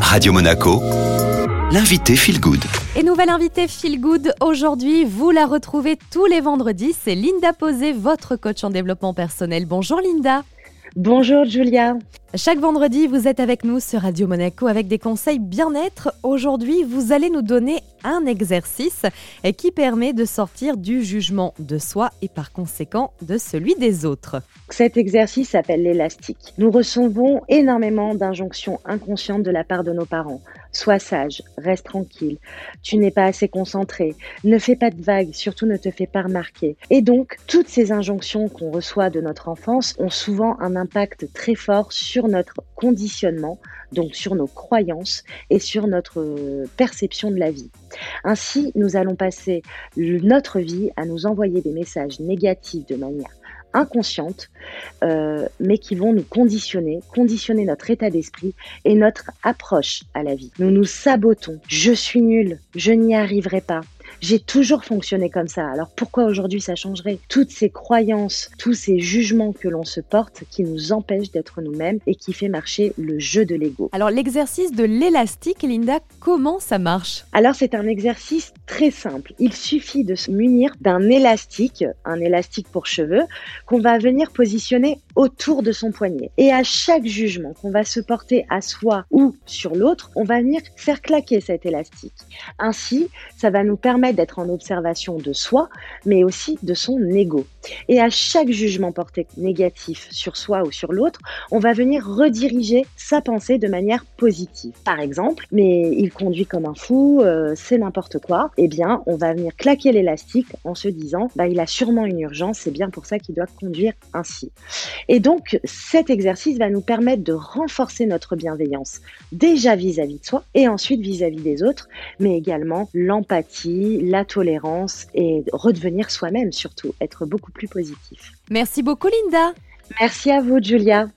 Radio Monaco, l'invité Feel Good. Et nouvelle invitée Feel Good aujourd'hui, vous la retrouvez tous les vendredis, c'est Linda Posé, votre coach en développement personnel. Bonjour Linda. Bonjour Julia. Chaque vendredi, vous êtes avec nous sur Radio Monaco avec des conseils bien-être. Aujourd'hui, vous allez nous donner un exercice qui permet de sortir du jugement de soi et par conséquent de celui des autres. Cet exercice s'appelle l'élastique. Nous recevons énormément d'injonctions inconscientes de la part de nos parents. Sois sage, reste tranquille, tu n'es pas assez concentré, ne fais pas de vagues, surtout ne te fais pas remarquer. Et donc, toutes ces injonctions qu'on reçoit de notre enfance ont souvent un impact très fort sur notre conditionnement, donc sur nos croyances et sur notre perception de la vie. Ainsi, nous allons passer notre vie à nous envoyer des messages négatifs de manière inconscientes, euh, mais qui vont nous conditionner, conditionner notre état d'esprit et notre approche à la vie. Nous nous sabotons. Je suis nul, je n'y arriverai pas. J'ai toujours fonctionné comme ça. Alors pourquoi aujourd'hui ça changerait Toutes ces croyances, tous ces jugements que l'on se porte qui nous empêchent d'être nous-mêmes et qui fait marcher le jeu de l'ego. Alors l'exercice de l'élastique, Linda, comment ça marche Alors c'est un exercice très simple. Il suffit de se munir d'un élastique, un élastique pour cheveux, qu'on va venir positionner autour de son poignet. Et à chaque jugement qu'on va se porter à soi ou sur l'autre, on va venir faire claquer cet élastique. Ainsi, ça va nous permettre d'être en observation de soi, mais aussi de son ego. Et à chaque jugement porté négatif sur soi ou sur l'autre, on va venir rediriger sa pensée de manière positive. Par exemple, mais il conduit comme un fou, euh, c'est n'importe quoi. Eh bien, on va venir claquer l'élastique en se disant, bah, il a sûrement une urgence, c'est bien pour ça qu'il doit conduire ainsi. Et donc, cet exercice va nous permettre de renforcer notre bienveillance, déjà vis-à-vis de soi et ensuite vis à -vis des autres, mais également l'empathie, la tolérance et redevenir soi-même surtout, être beaucoup plus positif. Merci beaucoup Linda. Merci à vous Julia.